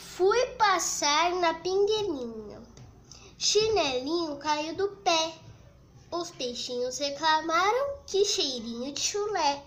Fui passar na pingueirinha. Chinelinho caiu do pé. Os peixinhos reclamaram que cheirinho de chulé.